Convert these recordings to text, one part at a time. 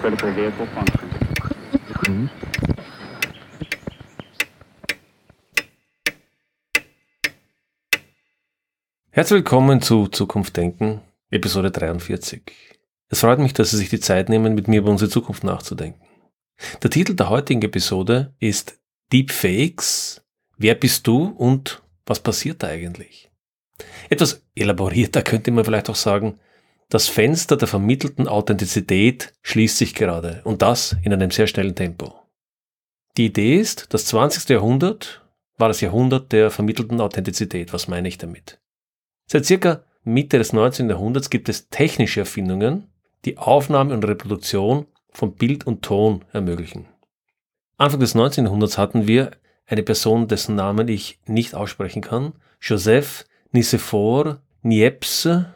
critical vehicle function. Herzlich willkommen zu Zukunft Denken, Episode 43. Es freut mich, dass Sie sich die Zeit nehmen, mit mir über unsere Zukunft nachzudenken. Der Titel der heutigen Episode ist Deepfakes. Wer bist du und was passiert da eigentlich? Etwas elaborierter könnte man vielleicht auch sagen, das Fenster der vermittelten Authentizität schließt sich gerade und das in einem sehr schnellen Tempo. Die Idee ist, das 20. Jahrhundert war das Jahrhundert der vermittelten Authentizität. Was meine ich damit? Seit circa Mitte des 19. Jahrhunderts gibt es technische Erfindungen, die Aufnahme und Reproduktion von Bild und Ton ermöglichen. Anfang des 19. Jahrhunderts hatten wir eine Person, dessen Namen ich nicht aussprechen kann, Joseph Nicephore Niepce,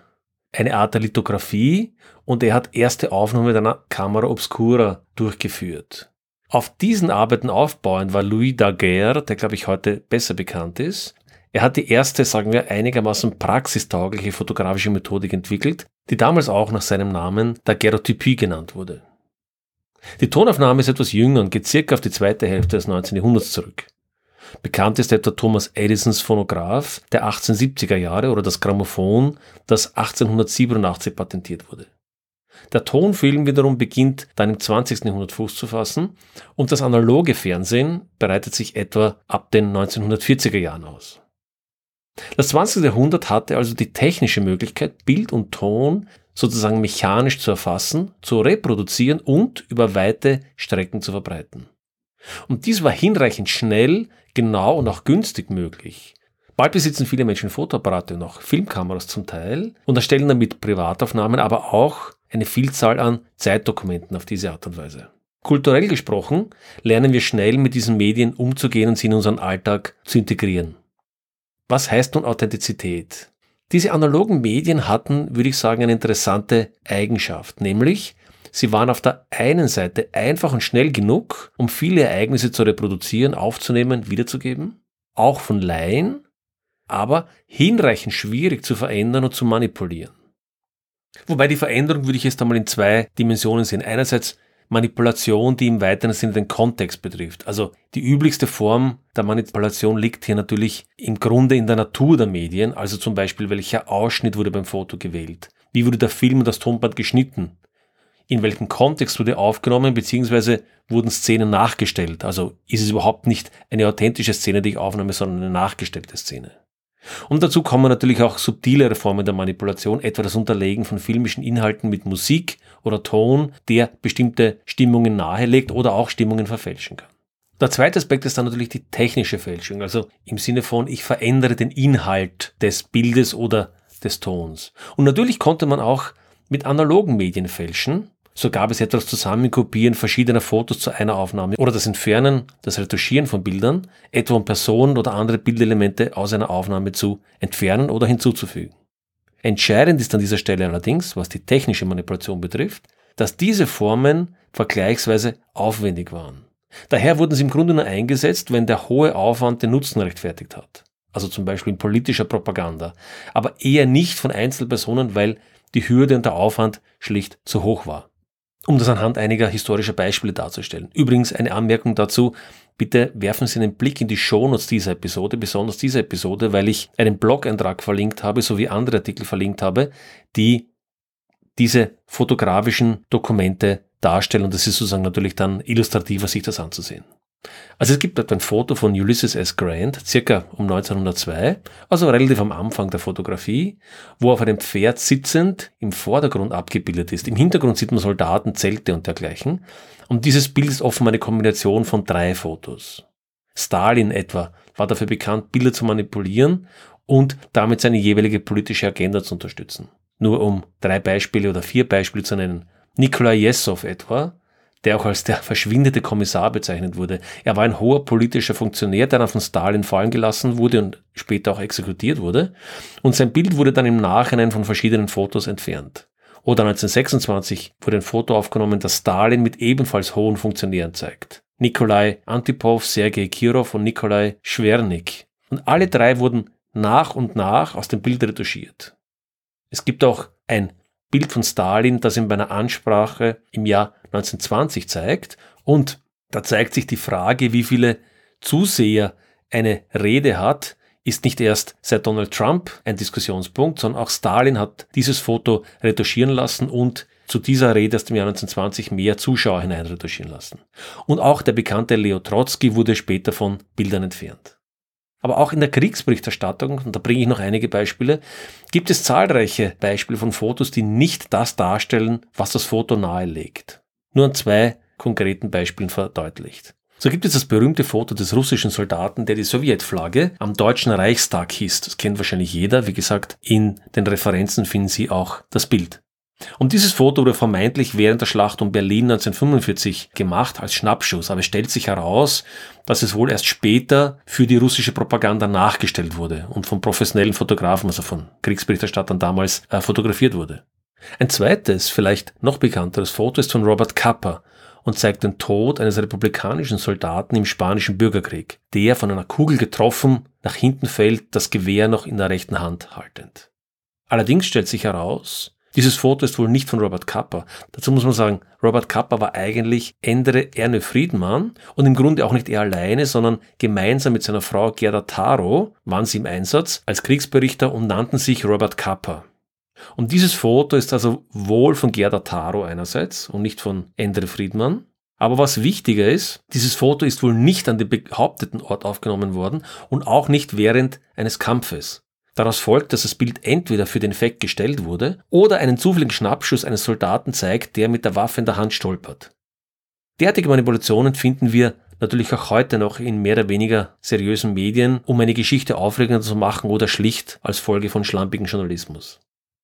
eine Art der Lithografie und er hat erste Aufnahmen mit einer Kamera Obscura durchgeführt. Auf diesen Arbeiten aufbauend war Louis Daguerre, der glaube ich heute besser bekannt ist. Er hat die erste, sagen wir, einigermaßen praxistaugliche fotografische Methodik entwickelt, die damals auch nach seinem Namen Daguerreotypie genannt wurde. Die Tonaufnahme ist etwas jünger und geht circa auf die zweite Hälfte des 19. Jahrhunderts zurück. Bekannt ist etwa Thomas Edisons Phonograph der 1870er Jahre oder das Grammophon, das 1887 patentiert wurde. Der Tonfilm wiederum beginnt dann im 20. Jahrhundert Fuß zu fassen und das analoge Fernsehen bereitet sich etwa ab den 1940er Jahren aus. Das 20. Jahrhundert hatte also die technische Möglichkeit, Bild und Ton sozusagen mechanisch zu erfassen, zu reproduzieren und über weite Strecken zu verbreiten. Und dies war hinreichend schnell, genau und auch günstig möglich. Bald besitzen viele Menschen Fotoapparate und auch Filmkameras zum Teil und erstellen damit Privataufnahmen, aber auch eine Vielzahl an Zeitdokumenten auf diese Art und Weise. Kulturell gesprochen lernen wir schnell mit diesen Medien umzugehen und sie in unseren Alltag zu integrieren. Was heißt nun Authentizität? Diese analogen Medien hatten, würde ich sagen, eine interessante Eigenschaft, nämlich sie waren auf der einen Seite einfach und schnell genug, um viele Ereignisse zu reproduzieren, aufzunehmen, wiederzugeben, auch von Laien, aber hinreichend schwierig zu verändern und zu manipulieren. Wobei die Veränderung würde ich jetzt einmal in zwei Dimensionen sehen. Einerseits Manipulation, die im weiteren Sinne den Kontext betrifft. Also die üblichste Form der Manipulation liegt hier natürlich im Grunde in der Natur der Medien, also zum Beispiel welcher Ausschnitt wurde beim Foto gewählt, wie wurde der Film und das Tonband geschnitten, in welchem Kontext wurde aufgenommen, beziehungsweise wurden Szenen nachgestellt. Also ist es überhaupt nicht eine authentische Szene, die ich aufnehme, sondern eine nachgestellte Szene. Und dazu kommen natürlich auch subtilere Formen der Manipulation, etwa das Unterlegen von filmischen Inhalten mit Musik oder Ton, der bestimmte Stimmungen nahelegt oder auch Stimmungen verfälschen kann. Der zweite Aspekt ist dann natürlich die technische Fälschung, also im Sinne von, ich verändere den Inhalt des Bildes oder des Tons. Und natürlich konnte man auch mit analogen Medien fälschen, so gab es etwas Zusammenkopieren verschiedener Fotos zu einer Aufnahme oder das Entfernen, das Retuschieren von Bildern, etwa um Personen oder andere Bildelemente aus einer Aufnahme zu entfernen oder hinzuzufügen. Entscheidend ist an dieser Stelle allerdings, was die technische Manipulation betrifft, dass diese Formen vergleichsweise aufwendig waren. Daher wurden sie im Grunde nur eingesetzt, wenn der hohe Aufwand den Nutzen rechtfertigt hat. Also zum Beispiel in politischer Propaganda. Aber eher nicht von Einzelpersonen, weil die Hürde und der Aufwand schlicht zu hoch war um das anhand einiger historischer Beispiele darzustellen. Übrigens eine Anmerkung dazu, bitte werfen Sie einen Blick in die Shownotes dieser Episode, besonders dieser Episode, weil ich einen Blog-Eintrag verlinkt habe, sowie andere Artikel verlinkt habe, die diese fotografischen Dokumente darstellen und das ist sozusagen natürlich dann illustrativer, sich das anzusehen. Also es gibt dort ein Foto von Ulysses S. Grant, circa um 1902, also relativ am Anfang der Fotografie, wo auf einem Pferd sitzend im Vordergrund abgebildet ist. Im Hintergrund sieht man Soldaten, Zelte und dergleichen. Und dieses Bild ist offenbar eine Kombination von drei Fotos. Stalin etwa war dafür bekannt, Bilder zu manipulieren und damit seine jeweilige politische Agenda zu unterstützen. Nur um drei Beispiele oder vier Beispiele zu nennen. Nikolai Jessow etwa der auch als der verschwindete Kommissar bezeichnet wurde. Er war ein hoher politischer Funktionär, der dann von Stalin fallen gelassen wurde und später auch exekutiert wurde. Und sein Bild wurde dann im Nachhinein von verschiedenen Fotos entfernt. Oder 1926 wurde ein Foto aufgenommen, das Stalin mit ebenfalls hohen Funktionären zeigt. Nikolai Antipov, Sergei Kirov und Nikolai Schwernik. Und alle drei wurden nach und nach aus dem Bild retuschiert. Es gibt auch ein Bild von Stalin, das ihm bei einer Ansprache im Jahr 1920 zeigt. Und da zeigt sich die Frage, wie viele Zuseher eine Rede hat, ist nicht erst seit Donald Trump ein Diskussionspunkt, sondern auch Stalin hat dieses Foto retuschieren lassen und zu dieser Rede aus dem Jahr 1920 mehr Zuschauer hineinretuschieren lassen. Und auch der bekannte Leo Trotsky wurde später von Bildern entfernt. Aber auch in der Kriegsberichterstattung, und da bringe ich noch einige Beispiele, gibt es zahlreiche Beispiele von Fotos, die nicht das darstellen, was das Foto nahelegt. Nur an zwei konkreten Beispielen verdeutlicht. So gibt es das berühmte Foto des russischen Soldaten, der die Sowjetflagge am deutschen Reichstag hieß. Das kennt wahrscheinlich jeder. Wie gesagt, in den Referenzen finden Sie auch das Bild. Und dieses Foto wurde vermeintlich während der Schlacht um Berlin 1945 gemacht als Schnappschuss, aber es stellt sich heraus, dass es wohl erst später für die russische Propaganda nachgestellt wurde und von professionellen Fotografen, also von Kriegsberichterstattern damals, äh, fotografiert wurde. Ein zweites, vielleicht noch bekannteres Foto ist von Robert Capa und zeigt den Tod eines republikanischen Soldaten im spanischen Bürgerkrieg, der von einer Kugel getroffen nach hinten fällt, das Gewehr noch in der rechten Hand haltend. Allerdings stellt sich heraus, dieses Foto ist wohl nicht von Robert Kappa. Dazu muss man sagen, Robert Kappa war eigentlich Endre Erne Friedmann und im Grunde auch nicht er alleine, sondern gemeinsam mit seiner Frau Gerda Taro waren sie im Einsatz als Kriegsberichter und nannten sich Robert Kappa. Und dieses Foto ist also wohl von Gerda Taro einerseits und nicht von Endre Friedmann. Aber was wichtiger ist, dieses Foto ist wohl nicht an dem behaupteten Ort aufgenommen worden und auch nicht während eines Kampfes. Daraus folgt, dass das Bild entweder für den Effekt gestellt wurde oder einen zufälligen Schnappschuss eines Soldaten zeigt, der mit der Waffe in der Hand stolpert. Derartige Manipulationen finden wir natürlich auch heute noch in mehr oder weniger seriösen Medien, um eine Geschichte aufregender zu machen oder schlicht als Folge von schlampigen Journalismus.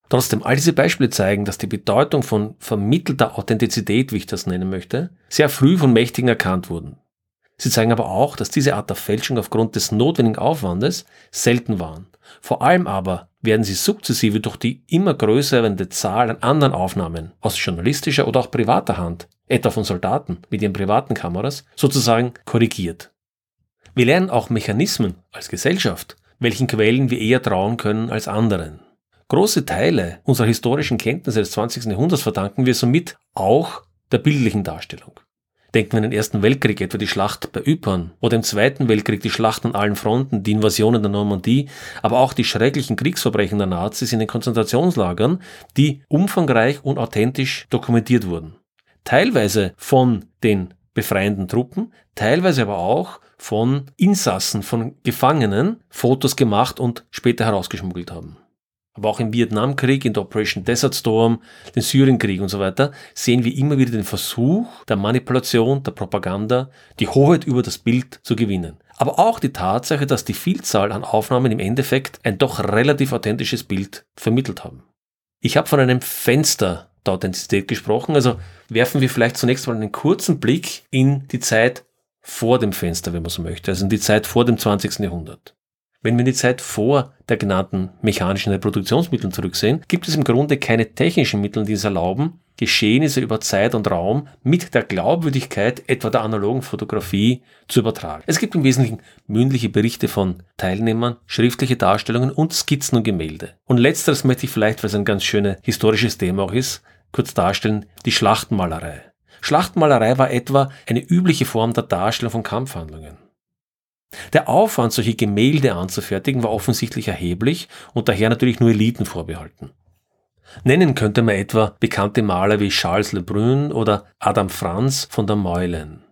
Trotzdem, all diese Beispiele zeigen, dass die Bedeutung von vermittelter Authentizität, wie ich das nennen möchte, sehr früh von Mächtigen erkannt wurden. Sie zeigen aber auch, dass diese Art der Fälschung aufgrund des notwendigen Aufwandes selten waren. Vor allem aber werden sie sukzessive durch die immer größer werdende Zahl an anderen Aufnahmen aus journalistischer oder auch privater Hand, etwa von Soldaten mit ihren privaten Kameras, sozusagen korrigiert. Wir lernen auch Mechanismen als Gesellschaft, welchen Quellen wir eher trauen können als anderen. Große Teile unserer historischen Kenntnisse des 20. Jahrhunderts verdanken wir somit auch der bildlichen Darstellung. Denken wir an den Ersten Weltkrieg, etwa die Schlacht bei Ypern, oder im Zweiten Weltkrieg die Schlachten an allen Fronten, die Invasionen der Normandie, aber auch die schrecklichen Kriegsverbrechen der Nazis in den Konzentrationslagern, die umfangreich und authentisch dokumentiert wurden. Teilweise von den befreienden Truppen, teilweise aber auch von Insassen, von Gefangenen Fotos gemacht und später herausgeschmuggelt haben aber auch im Vietnamkrieg, in der Operation Desert Storm, den Syrienkrieg und so weiter, sehen wir immer wieder den Versuch der Manipulation, der Propaganda, die Hoheit über das Bild zu gewinnen. Aber auch die Tatsache, dass die Vielzahl an Aufnahmen im Endeffekt ein doch relativ authentisches Bild vermittelt haben. Ich habe von einem Fenster der Authentizität gesprochen, also werfen wir vielleicht zunächst mal einen kurzen Blick in die Zeit vor dem Fenster, wenn man so möchte, also in die Zeit vor dem 20. Jahrhundert. Wenn wir in die Zeit vor der genannten mechanischen Reproduktionsmitteln zurücksehen, gibt es im Grunde keine technischen Mittel, die es erlauben, Geschehnisse über Zeit und Raum mit der Glaubwürdigkeit etwa der analogen Fotografie zu übertragen. Es gibt im Wesentlichen mündliche Berichte von Teilnehmern, schriftliche Darstellungen und Skizzen und Gemälde. Und letzteres möchte ich vielleicht, weil es ein ganz schönes historisches Thema auch ist, kurz darstellen, die Schlachtenmalerei. Schlachtenmalerei war etwa eine übliche Form der Darstellung von Kampfhandlungen. Der Aufwand, solche Gemälde anzufertigen, war offensichtlich erheblich und daher natürlich nur Eliten vorbehalten. Nennen könnte man etwa bekannte Maler wie Charles Le Brun oder Adam Franz von der Meulen.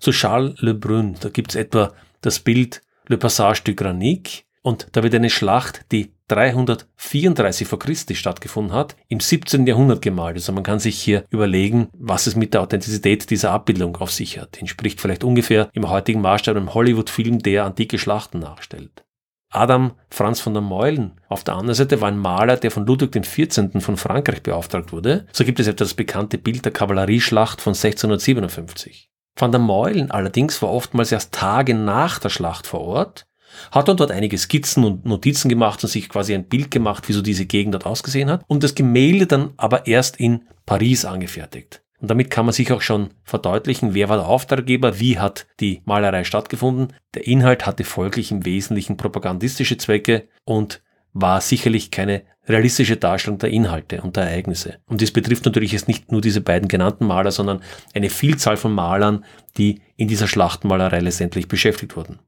Zu Charles Le Brun, da gibt es etwa das Bild Le Passage du Granique und da wird eine Schlacht, die 334 vor Christi stattgefunden hat, im 17. Jahrhundert gemalt. Also man kann sich hier überlegen, was es mit der Authentizität dieser Abbildung auf sich hat. Entspricht vielleicht ungefähr im heutigen Maßstab einem Hollywood-Film, der antike Schlachten nachstellt. Adam Franz von der Meulen auf der anderen Seite war ein Maler, der von Ludwig XIV. von Frankreich beauftragt wurde. So gibt es etwa das bekannte Bild der Kavallerieschlacht von 1657. Van der Meulen allerdings war oftmals erst Tage nach der Schlacht vor Ort hat dann dort einige Skizzen und Notizen gemacht und sich quasi ein Bild gemacht, wie so diese Gegend dort ausgesehen hat und das Gemälde dann aber erst in Paris angefertigt. Und damit kann man sich auch schon verdeutlichen, wer war der Auftraggeber, wie hat die Malerei stattgefunden. Der Inhalt hatte folglich im Wesentlichen propagandistische Zwecke und war sicherlich keine realistische Darstellung der Inhalte und der Ereignisse. Und dies betrifft natürlich jetzt nicht nur diese beiden genannten Maler, sondern eine Vielzahl von Malern, die in dieser Schlachtenmalerei letztendlich beschäftigt wurden.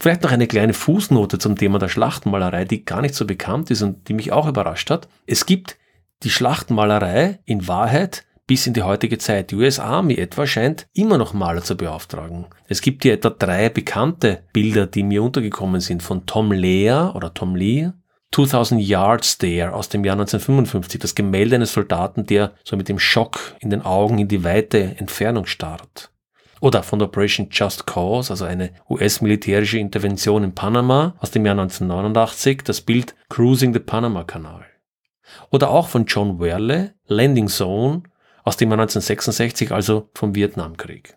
Vielleicht noch eine kleine Fußnote zum Thema der Schlachtenmalerei, die gar nicht so bekannt ist und die mich auch überrascht hat. Es gibt die Schlachtenmalerei in Wahrheit bis in die heutige Zeit. Die US Army etwa scheint immer noch Maler zu beauftragen. Es gibt hier etwa drei bekannte Bilder, die mir untergekommen sind von Tom Lear oder Tom Lee. 2000 Yards Stare aus dem Jahr 1955, das Gemälde eines Soldaten, der so mit dem Schock in den Augen in die weite Entfernung starrt. Oder von Operation Just Cause, also eine US-militärische Intervention in Panama aus dem Jahr 1989, das Bild Cruising the Panama Canal. Oder auch von John Werle, Landing Zone aus dem Jahr 1966, also vom Vietnamkrieg.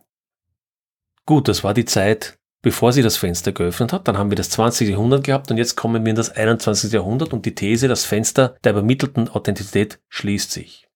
Gut, das war die Zeit, bevor sie das Fenster geöffnet hat. Dann haben wir das 20. Jahrhundert gehabt und jetzt kommen wir in das 21. Jahrhundert und die These, das Fenster der übermittelten Authentizität schließt sich.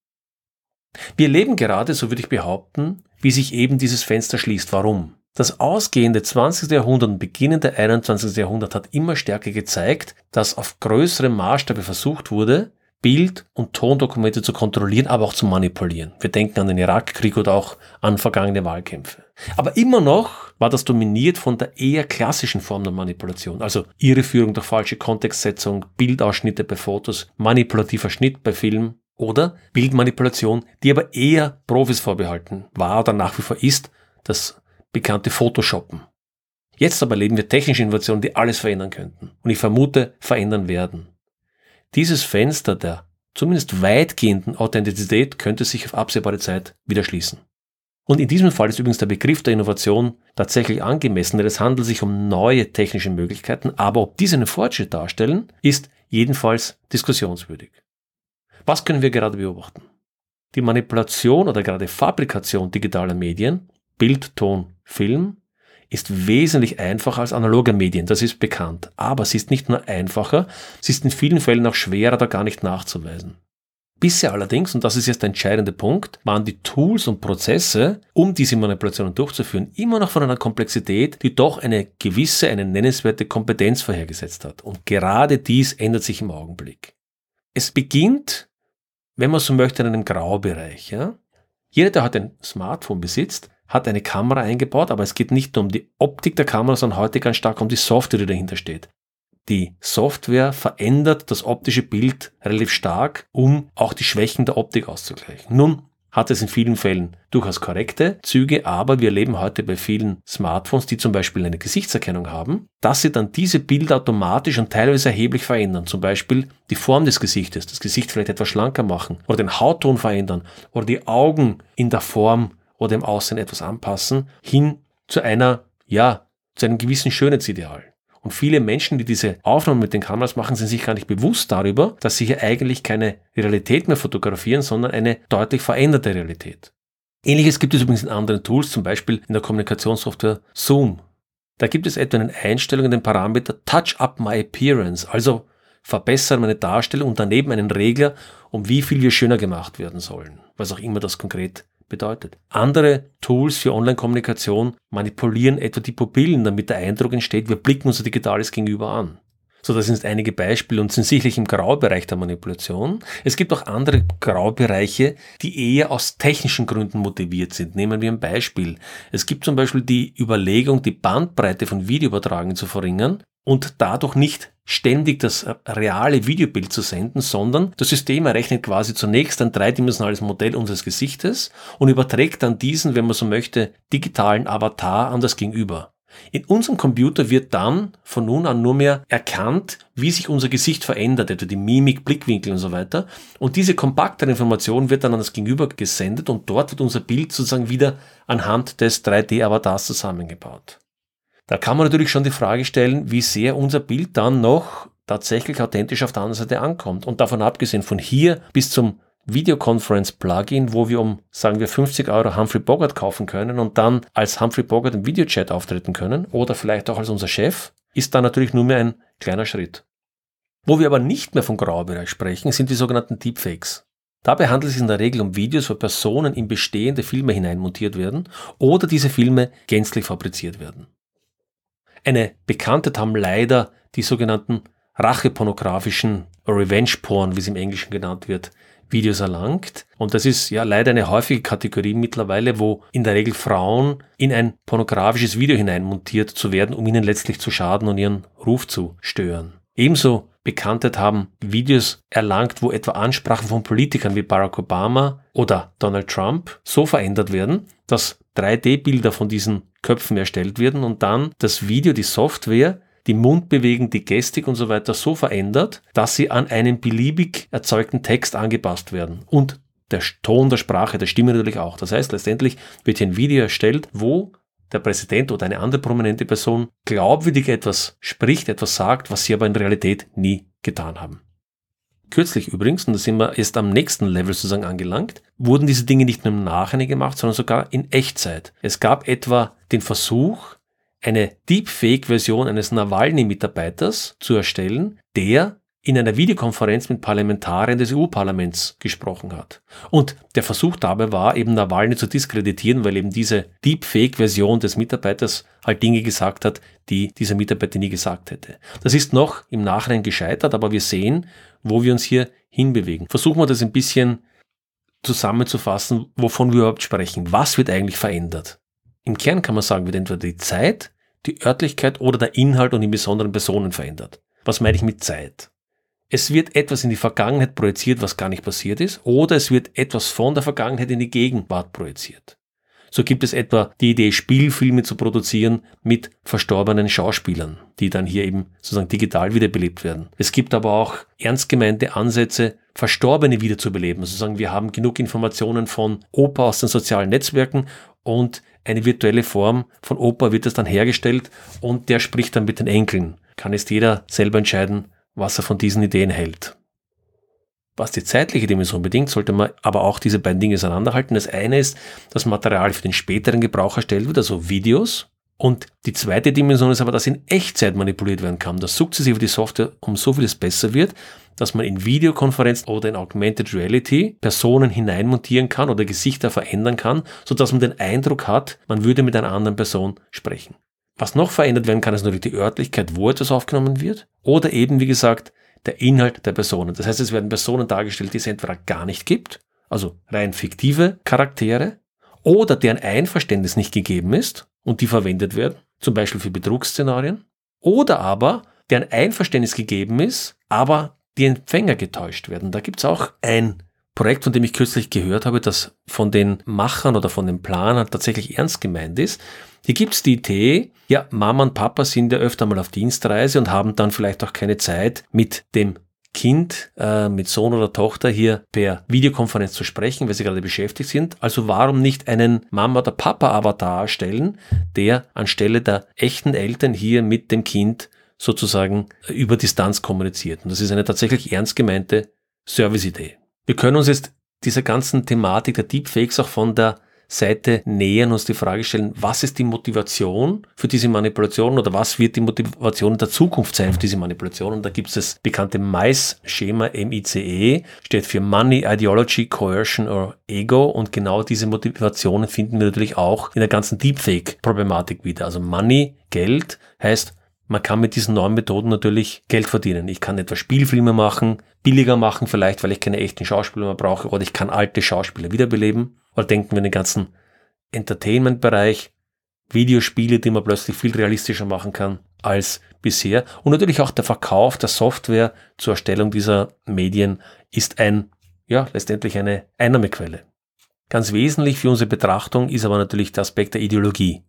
Wir leben gerade, so würde ich behaupten, wie sich eben dieses Fenster schließt. Warum? Das ausgehende 20. Jahrhundert und beginnende 21. Jahrhundert hat immer stärker gezeigt, dass auf größerem Maßstab versucht wurde, Bild- und Tondokumente zu kontrollieren, aber auch zu manipulieren. Wir denken an den Irakkrieg oder auch an vergangene Wahlkämpfe. Aber immer noch war das dominiert von der eher klassischen Form der Manipulation, also Irreführung durch falsche Kontextsetzung, Bildausschnitte bei Fotos, manipulativer Schnitt bei Filmen oder Bildmanipulation, die aber eher Profis vorbehalten war oder nach wie vor ist, das bekannte Photoshoppen. Jetzt aber erleben wir technische Innovationen, die alles verändern könnten und ich vermute verändern werden. Dieses Fenster der zumindest weitgehenden Authentizität könnte sich auf absehbare Zeit wieder schließen. Und in diesem Fall ist übrigens der Begriff der Innovation tatsächlich angemessen, denn es handelt sich um neue technische Möglichkeiten, aber ob diese einen Fortschritt darstellen, ist jedenfalls diskussionswürdig. Was können wir gerade beobachten? Die Manipulation oder gerade Fabrikation digitaler Medien, Bild, Ton, Film, ist wesentlich einfacher als analoge Medien, das ist bekannt. Aber sie ist nicht nur einfacher, sie ist in vielen Fällen auch schwerer da gar nicht nachzuweisen. Bisher allerdings, und das ist jetzt der entscheidende Punkt, waren die Tools und Prozesse, um diese Manipulationen durchzuführen, immer noch von einer Komplexität, die doch eine gewisse, eine nennenswerte Kompetenz vorhergesetzt hat. Und gerade dies ändert sich im Augenblick. Es beginnt, wenn man so möchte, in einem Graubereich. Ja? Jeder, der heute ein Smartphone besitzt, hat eine Kamera eingebaut, aber es geht nicht nur um die Optik der Kamera, sondern heute ganz stark um die Software, die dahinter steht. Die Software verändert das optische Bild relativ stark, um auch die Schwächen der Optik auszugleichen. Nun, hat es in vielen Fällen durchaus korrekte Züge, aber wir erleben heute bei vielen Smartphones, die zum Beispiel eine Gesichtserkennung haben, dass sie dann diese Bilder automatisch und teilweise erheblich verändern. Zum Beispiel die Form des Gesichtes, das Gesicht vielleicht etwas schlanker machen oder den Hautton verändern oder die Augen in der Form oder im Aussehen etwas anpassen, hin zu einer, ja, zu einem gewissen Schönheitsideal. Und viele Menschen, die diese Aufnahmen mit den Kameras machen, sind sich gar nicht bewusst darüber, dass sie hier eigentlich keine Realität mehr fotografieren, sondern eine deutlich veränderte Realität. Ähnliches gibt es übrigens in anderen Tools, zum Beispiel in der Kommunikationssoftware Zoom. Da gibt es etwa eine Einstellung in den Parameter Touch Up My Appearance, also verbessern meine Darstellung und daneben einen Regler, um wie viel wir schöner gemacht werden sollen, was auch immer das konkret bedeutet. Andere Tools für Online-Kommunikation manipulieren etwa die Pupillen, damit der Eindruck entsteht, wir blicken unser digitales Gegenüber an. So, das sind einige Beispiele und sind sicherlich im Graubereich der Manipulation. Es gibt auch andere Graubereiche, die eher aus technischen Gründen motiviert sind. Nehmen wir ein Beispiel. Es gibt zum Beispiel die Überlegung, die Bandbreite von Videoübertragungen zu verringern und dadurch nicht ständig das reale Videobild zu senden, sondern das System errechnet quasi zunächst ein dreidimensionales Modell unseres Gesichtes und überträgt dann diesen, wenn man so möchte, digitalen Avatar an das Gegenüber. In unserem Computer wird dann von nun an nur mehr erkannt, wie sich unser Gesicht verändert, etwa die Mimik, Blickwinkel und so weiter. Und diese kompaktere Information wird dann an das Gegenüber gesendet und dort wird unser Bild sozusagen wieder anhand des 3D-Avatars zusammengebaut. Da kann man natürlich schon die Frage stellen, wie sehr unser Bild dann noch tatsächlich authentisch auf der anderen Seite ankommt. Und davon abgesehen, von hier bis zum Videoconference-Plugin, wo wir um, sagen wir, 50 Euro Humphrey Bogart kaufen können und dann als Humphrey Bogart im Videochat auftreten können oder vielleicht auch als unser Chef, ist da natürlich nur mehr ein kleiner Schritt. Wo wir aber nicht mehr vom Graubereich sprechen, sind die sogenannten Deepfakes. Dabei handelt es sich in der Regel um Videos, wo Personen in bestehende Filme hineinmontiert werden oder diese Filme gänzlich fabriziert werden. Eine Bekannte haben leider die sogenannten rachepornografischen Revenge-Porn, wie es im Englischen genannt wird, Videos erlangt. Und das ist ja leider eine häufige Kategorie mittlerweile, wo in der Regel Frauen in ein pornografisches Video hineinmontiert zu werden, um ihnen letztlich zu schaden und ihren Ruf zu stören. Ebenso Bekanntheit haben Videos erlangt, wo etwa Ansprachen von Politikern wie Barack Obama oder Donald Trump so verändert werden, dass 3D-Bilder von diesen Köpfen erstellt werden und dann das Video, die Software, die Mundbewegung, die Gestik und so weiter so verändert, dass sie an einen beliebig erzeugten Text angepasst werden. Und der Ton der Sprache, der Stimme natürlich auch. Das heißt, letztendlich wird hier ein Video erstellt, wo der Präsident oder eine andere prominente Person glaubwürdig etwas spricht, etwas sagt, was sie aber in Realität nie getan haben. Kürzlich übrigens, und da sind wir erst am nächsten Level sozusagen angelangt, wurden diese Dinge nicht nur im Nachhinein gemacht, sondern sogar in Echtzeit. Es gab etwa den Versuch, eine Deepfake-Version eines Nawalny-Mitarbeiters zu erstellen, der in einer Videokonferenz mit Parlamentariern des EU-Parlaments gesprochen hat. Und der Versuch dabei war, eben Nawalny zu diskreditieren, weil eben diese Deepfake-Version des Mitarbeiters halt Dinge gesagt hat, die dieser Mitarbeiter nie gesagt hätte. Das ist noch im Nachhinein gescheitert, aber wir sehen, wo wir uns hier hinbewegen. Versuchen wir das ein bisschen zusammenzufassen, wovon wir überhaupt sprechen. Was wird eigentlich verändert? Im Kern kann man sagen, wird entweder die Zeit, die Örtlichkeit oder der Inhalt und die besonderen Personen verändert. Was meine ich mit Zeit? es wird etwas in die Vergangenheit projiziert, was gar nicht passiert ist, oder es wird etwas von der Vergangenheit in die Gegenwart projiziert. So gibt es etwa die Idee, Spielfilme zu produzieren mit verstorbenen Schauspielern, die dann hier eben sozusagen digital wiederbelebt werden. Es gibt aber auch ernst gemeinte Ansätze, Verstorbene wiederzubeleben. Also sagen, wir haben genug Informationen von Opa aus den sozialen Netzwerken und eine virtuelle Form von Opa wird das dann hergestellt und der spricht dann mit den Enkeln. Kann jetzt jeder selber entscheiden, was er von diesen Ideen hält. Was die zeitliche Dimension bedingt, sollte man aber auch diese beiden Dinge auseinanderhalten. Das eine ist, dass Material für den späteren Gebrauch erstellt wird, also Videos. Und die zweite Dimension ist aber, dass in Echtzeit manipuliert werden kann, dass sukzessive die Software um so vieles besser wird, dass man in Videokonferenz oder in Augmented Reality Personen hineinmontieren kann oder Gesichter verändern kann, sodass man den Eindruck hat, man würde mit einer anderen Person sprechen. Was noch verändert werden kann, ist natürlich die Örtlichkeit, wo etwas aufgenommen wird. Oder eben, wie gesagt, der Inhalt der Personen. Das heißt, es werden Personen dargestellt, die es entweder gar nicht gibt, also rein fiktive Charaktere, oder deren Einverständnis nicht gegeben ist und die verwendet werden, zum Beispiel für Betrugsszenarien, oder aber deren Einverständnis gegeben ist, aber die Empfänger getäuscht werden. Da gibt es auch ein Projekt, von dem ich kürzlich gehört habe, das von den Machern oder von den Planern tatsächlich ernst gemeint ist. Hier gibt es die Idee, ja, Mama und Papa sind ja öfter mal auf Dienstreise und haben dann vielleicht auch keine Zeit mit dem Kind, äh, mit Sohn oder Tochter hier per Videokonferenz zu sprechen, weil sie gerade beschäftigt sind. Also warum nicht einen Mama- oder Papa-Avatar erstellen, der anstelle der echten Eltern hier mit dem Kind sozusagen über Distanz kommuniziert. Und das ist eine tatsächlich ernst gemeinte Serviceidee. Wir können uns jetzt dieser ganzen Thematik der Deepfakes auch von der Seite nähern, uns die Frage stellen, was ist die Motivation für diese Manipulation oder was wird die Motivation der Zukunft sein für diese Manipulation? Und da gibt es das bekannte MICE-Schema, M-I-C-E, steht für Money, Ideology, Coercion or Ego und genau diese Motivationen finden wir natürlich auch in der ganzen Deepfake-Problematik wieder. Also Money, Geld heißt, man kann mit diesen neuen Methoden natürlich Geld verdienen. Ich kann etwa Spielfilme machen, billiger machen vielleicht, weil ich keine echten Schauspieler mehr brauche oder ich kann alte Schauspieler wiederbeleben. Oder denken wir in den ganzen Entertainment-Bereich, Videospiele, die man plötzlich viel realistischer machen kann als bisher. Und natürlich auch der Verkauf der Software zur Erstellung dieser Medien ist ein, ja, letztendlich eine Einnahmequelle. Ganz wesentlich für unsere Betrachtung ist aber natürlich der Aspekt der Ideologie.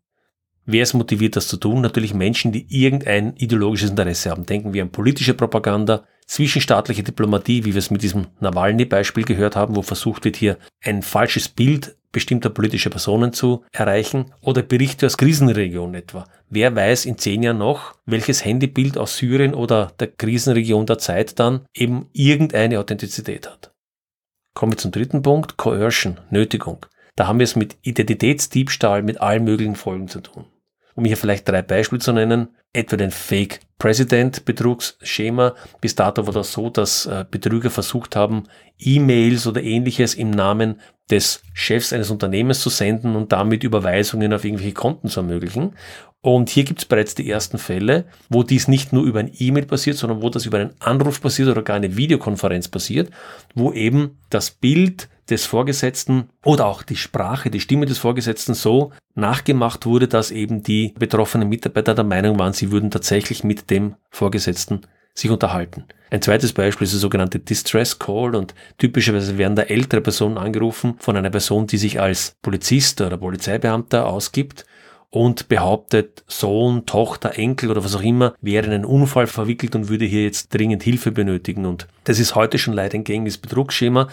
Wer ist motiviert, das zu tun? Natürlich Menschen, die irgendein ideologisches Interesse haben. Denken wir an politische Propaganda, zwischenstaatliche Diplomatie, wie wir es mit diesem Nawalny-Beispiel gehört haben, wo versucht wird, hier ein falsches Bild bestimmter politischer Personen zu erreichen oder Berichte aus Krisenregionen etwa. Wer weiß in zehn Jahren noch, welches Handybild aus Syrien oder der Krisenregion der Zeit dann eben irgendeine Authentizität hat. Kommen wir zum dritten Punkt, Coercion, Nötigung. Da haben wir es mit Identitätsdiebstahl mit allen möglichen Folgen zu tun. Um hier vielleicht drei Beispiele zu nennen, etwa den Fake President Betrugsschema. Bis dato war das so, dass äh, Betrüger versucht haben, E-Mails oder ähnliches im Namen des Chefs eines Unternehmens zu senden und damit Überweisungen auf irgendwelche Konten zu ermöglichen. Und hier gibt es bereits die ersten Fälle, wo dies nicht nur über ein E-Mail passiert, sondern wo das über einen Anruf passiert oder gar eine Videokonferenz passiert, wo eben das Bild des Vorgesetzten oder auch die Sprache, die Stimme des Vorgesetzten so nachgemacht wurde, dass eben die betroffenen Mitarbeiter der Meinung waren, sie würden tatsächlich mit dem Vorgesetzten sich unterhalten. Ein zweites Beispiel ist der sogenannte Distress Call und typischerweise werden da ältere Personen angerufen von einer Person, die sich als Polizist oder Polizeibeamter ausgibt und behauptet, Sohn, Tochter, Enkel oder was auch immer wäre in einen Unfall verwickelt und würde hier jetzt dringend Hilfe benötigen. Und das ist heute schon leider ein gängiges Betrugsschema.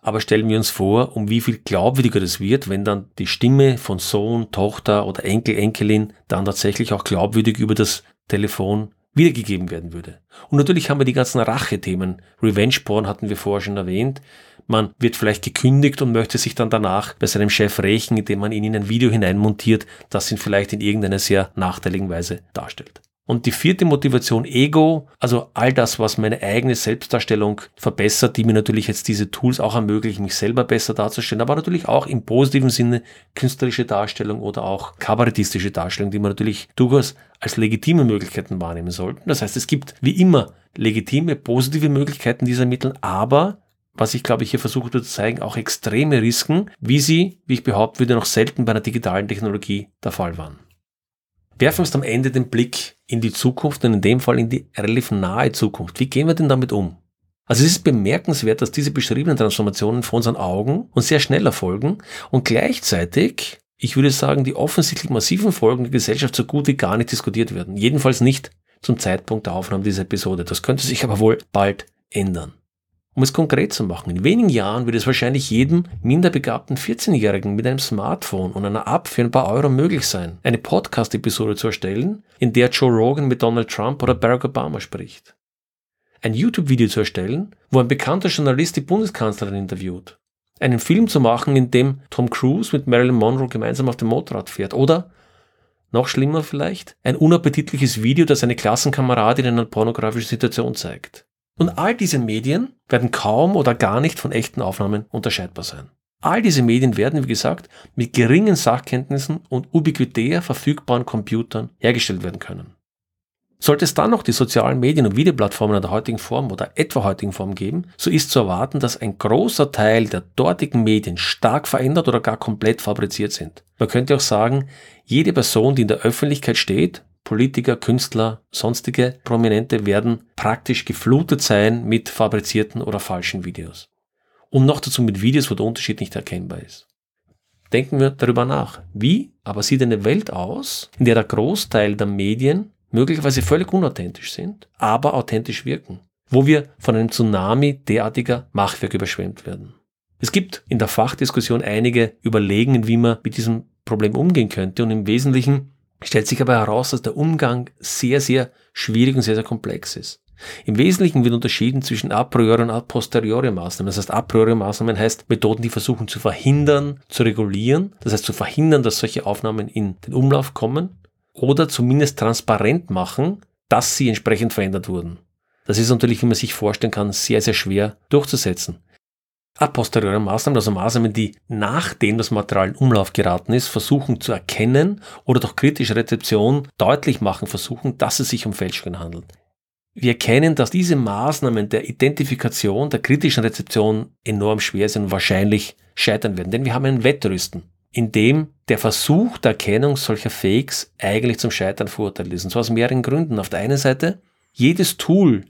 Aber stellen wir uns vor, um wie viel glaubwürdiger das wird, wenn dann die Stimme von Sohn, Tochter oder Enkel, Enkelin dann tatsächlich auch glaubwürdig über das Telefon wiedergegeben werden würde. Und natürlich haben wir die ganzen Rachethemen. Revenge Porn hatten wir vorher schon erwähnt. Man wird vielleicht gekündigt und möchte sich dann danach bei seinem Chef rächen, indem man ihn in ein Video hineinmontiert, das ihn vielleicht in irgendeiner sehr nachteiligen Weise darstellt. Und die vierte Motivation Ego, also all das, was meine eigene Selbstdarstellung verbessert, die mir natürlich jetzt diese Tools auch ermöglichen, mich selber besser darzustellen, aber natürlich auch im positiven Sinne künstlerische Darstellung oder auch kabarettistische Darstellung, die man natürlich durchaus als legitime Möglichkeiten wahrnehmen sollten. Das heißt, es gibt wie immer legitime, positive Möglichkeiten dieser Mittel, aber was ich glaube ich hier versuche zu zeigen, auch extreme Risiken, wie sie, wie ich behaupten würde, noch selten bei einer digitalen Technologie der Fall waren. Werfen wir uns am Ende den Blick in die Zukunft und in dem Fall in die relativ nahe Zukunft. Wie gehen wir denn damit um? Also es ist bemerkenswert, dass diese beschriebenen Transformationen vor unseren Augen und sehr schnell erfolgen und gleichzeitig, ich würde sagen, die offensichtlich massiven Folgen der Gesellschaft so gut wie gar nicht diskutiert werden. Jedenfalls nicht zum Zeitpunkt der Aufnahme dieser Episode. Das könnte sich aber wohl bald ändern. Um es konkret zu machen, in wenigen Jahren wird es wahrscheinlich jedem minderbegabten 14-Jährigen mit einem Smartphone und einer App für ein paar Euro möglich sein, eine Podcast-Episode zu erstellen, in der Joe Rogan mit Donald Trump oder Barack Obama spricht. Ein YouTube-Video zu erstellen, wo ein bekannter Journalist die Bundeskanzlerin interviewt. Einen Film zu machen, in dem Tom Cruise mit Marilyn Monroe gemeinsam auf dem Motorrad fährt. Oder, noch schlimmer vielleicht, ein unappetitliches Video, das eine Klassenkameradin in einer pornografischen Situation zeigt. Und all diese Medien werden kaum oder gar nicht von echten Aufnahmen unterscheidbar sein. All diese Medien werden, wie gesagt, mit geringen Sachkenntnissen und ubiquitär verfügbaren Computern hergestellt werden können. Sollte es dann noch die sozialen Medien und Videoplattformen in der heutigen Form oder etwa heutigen Form geben, so ist zu erwarten, dass ein großer Teil der dortigen Medien stark verändert oder gar komplett fabriziert sind. Man könnte auch sagen, jede Person, die in der Öffentlichkeit steht, Politiker, Künstler, sonstige Prominente werden praktisch geflutet sein mit fabrizierten oder falschen Videos. Und noch dazu mit Videos, wo der Unterschied nicht erkennbar ist. Denken wir darüber nach. Wie aber sieht eine Welt aus, in der der Großteil der Medien möglicherweise völlig unauthentisch sind, aber authentisch wirken? Wo wir von einem Tsunami derartiger Machwerk überschwemmt werden. Es gibt in der Fachdiskussion einige Überlegungen, wie man mit diesem Problem umgehen könnte und im Wesentlichen stellt sich aber heraus, dass der Umgang sehr, sehr schwierig und sehr, sehr komplex ist. Im Wesentlichen wird unterschieden zwischen a priori und a posteriori Maßnahmen. Das heißt, a priori Maßnahmen heißt Methoden, die versuchen zu verhindern, zu regulieren. Das heißt, zu verhindern, dass solche Aufnahmen in den Umlauf kommen oder zumindest transparent machen, dass sie entsprechend verändert wurden. Das ist natürlich, wie man sich vorstellen kann, sehr, sehr schwer durchzusetzen a posteriori Maßnahmen, also Maßnahmen, die nachdem das Material in Umlauf geraten ist, versuchen zu erkennen oder durch kritische Rezeption deutlich machen versuchen, dass es sich um Fälschungen handelt. Wir erkennen, dass diese Maßnahmen der Identifikation, der kritischen Rezeption enorm schwer sind und wahrscheinlich scheitern werden, denn wir haben einen Wettrüsten, in dem der Versuch der Erkennung solcher Fakes eigentlich zum Scheitern verurteilt ist. Und zwar aus mehreren Gründen. Auf der einen Seite, jedes Tool,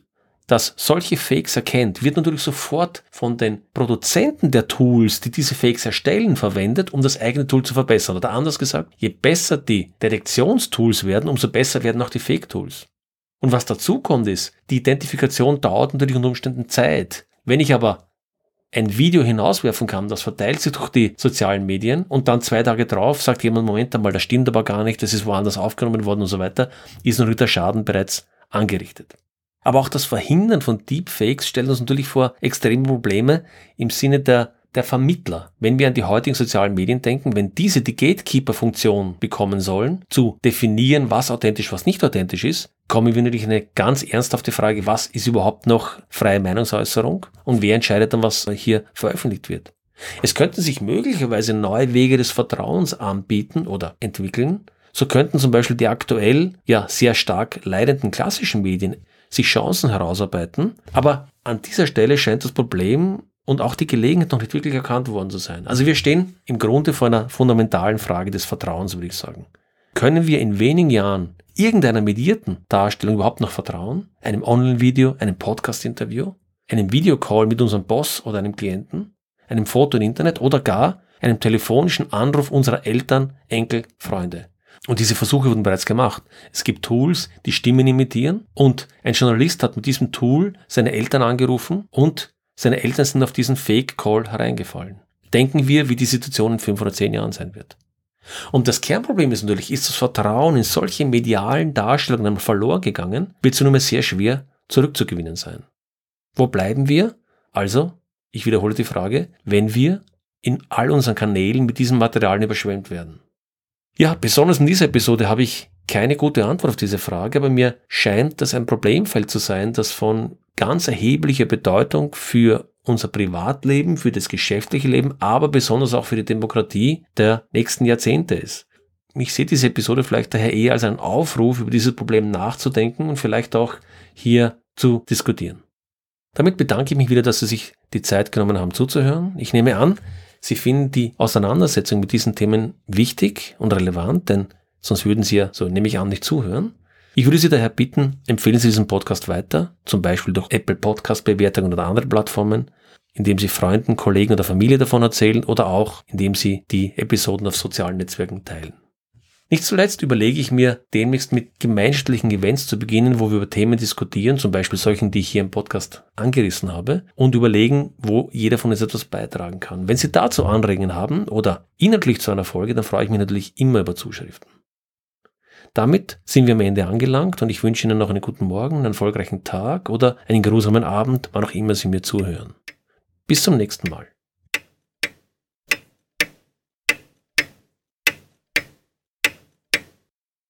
das solche Fakes erkennt, wird natürlich sofort von den Produzenten der Tools, die diese Fakes erstellen, verwendet, um das eigene Tool zu verbessern. Oder anders gesagt, je besser die Detektionstools werden, umso besser werden auch die Fake-Tools. Und was dazu kommt ist, die Identifikation dauert natürlich unter Umständen Zeit. Wenn ich aber ein Video hinauswerfen kann, das verteilt sich durch die sozialen Medien und dann zwei Tage drauf sagt jemand, Moment einmal, das stimmt aber gar nicht, das ist woanders aufgenommen worden und so weiter, ist natürlich der Schaden bereits angerichtet. Aber auch das Verhindern von Deepfakes stellt uns natürlich vor extreme Probleme im Sinne der, der Vermittler. Wenn wir an die heutigen sozialen Medien denken, wenn diese die Gatekeeper-Funktion bekommen sollen, zu definieren, was authentisch, was nicht authentisch ist, kommen wir natürlich eine ganz ernsthafte Frage, was ist überhaupt noch freie Meinungsäußerung und wer entscheidet dann, was hier veröffentlicht wird. Es könnten sich möglicherweise neue Wege des Vertrauens anbieten oder entwickeln. So könnten zum Beispiel die aktuell ja sehr stark leidenden klassischen Medien sich Chancen herausarbeiten. Aber an dieser Stelle scheint das Problem und auch die Gelegenheit noch nicht wirklich erkannt worden zu sein. Also wir stehen im Grunde vor einer fundamentalen Frage des Vertrauens, würde ich sagen. Können wir in wenigen Jahren irgendeiner medierten Darstellung überhaupt noch vertrauen? Einem Online-Video, einem Podcast-Interview, einem Videocall mit unserem Boss oder einem Klienten, einem Foto im Internet oder gar einem telefonischen Anruf unserer Eltern, Enkel, Freunde. Und diese Versuche wurden bereits gemacht. Es gibt Tools, die Stimmen imitieren und ein Journalist hat mit diesem Tool seine Eltern angerufen und seine Eltern sind auf diesen Fake-Call hereingefallen. Denken wir, wie die Situation in fünf oder zehn Jahren sein wird. Und das Kernproblem ist natürlich, ist das Vertrauen in solche medialen Darstellungen verloren gegangen, wird es nur mehr sehr schwer zurückzugewinnen sein. Wo bleiben wir? Also, ich wiederhole die Frage, wenn wir in all unseren Kanälen mit diesen Materialien überschwemmt werden. Ja, besonders in dieser Episode habe ich keine gute Antwort auf diese Frage, aber mir scheint das ein Problemfeld zu sein, das von ganz erheblicher Bedeutung für unser Privatleben, für das geschäftliche Leben, aber besonders auch für die Demokratie der nächsten Jahrzehnte ist. Ich sehe diese Episode vielleicht daher eher als einen Aufruf, über dieses Problem nachzudenken und vielleicht auch hier zu diskutieren. Damit bedanke ich mich wieder, dass Sie sich die Zeit genommen haben zuzuhören. Ich nehme an, Sie finden die Auseinandersetzung mit diesen Themen wichtig und relevant, denn sonst würden Sie ja, so nehme ich an, nicht zuhören. Ich würde Sie daher bitten, empfehlen Sie diesen Podcast weiter, zum Beispiel durch Apple Podcast Bewertungen oder andere Plattformen, indem Sie Freunden, Kollegen oder Familie davon erzählen oder auch indem Sie die Episoden auf sozialen Netzwerken teilen. Nicht zuletzt überlege ich mir, demnächst mit gemeinschaftlichen Events zu beginnen, wo wir über Themen diskutieren, zum Beispiel solchen, die ich hier im Podcast angerissen habe, und überlegen, wo jeder von uns etwas beitragen kann. Wenn Sie dazu Anregungen haben oder inhaltlich zu einer Folge, dann freue ich mich natürlich immer über Zuschriften. Damit sind wir am Ende angelangt und ich wünsche Ihnen noch einen guten Morgen, einen erfolgreichen Tag oder einen geruhsamen Abend, wann auch immer Sie mir zuhören. Bis zum nächsten Mal.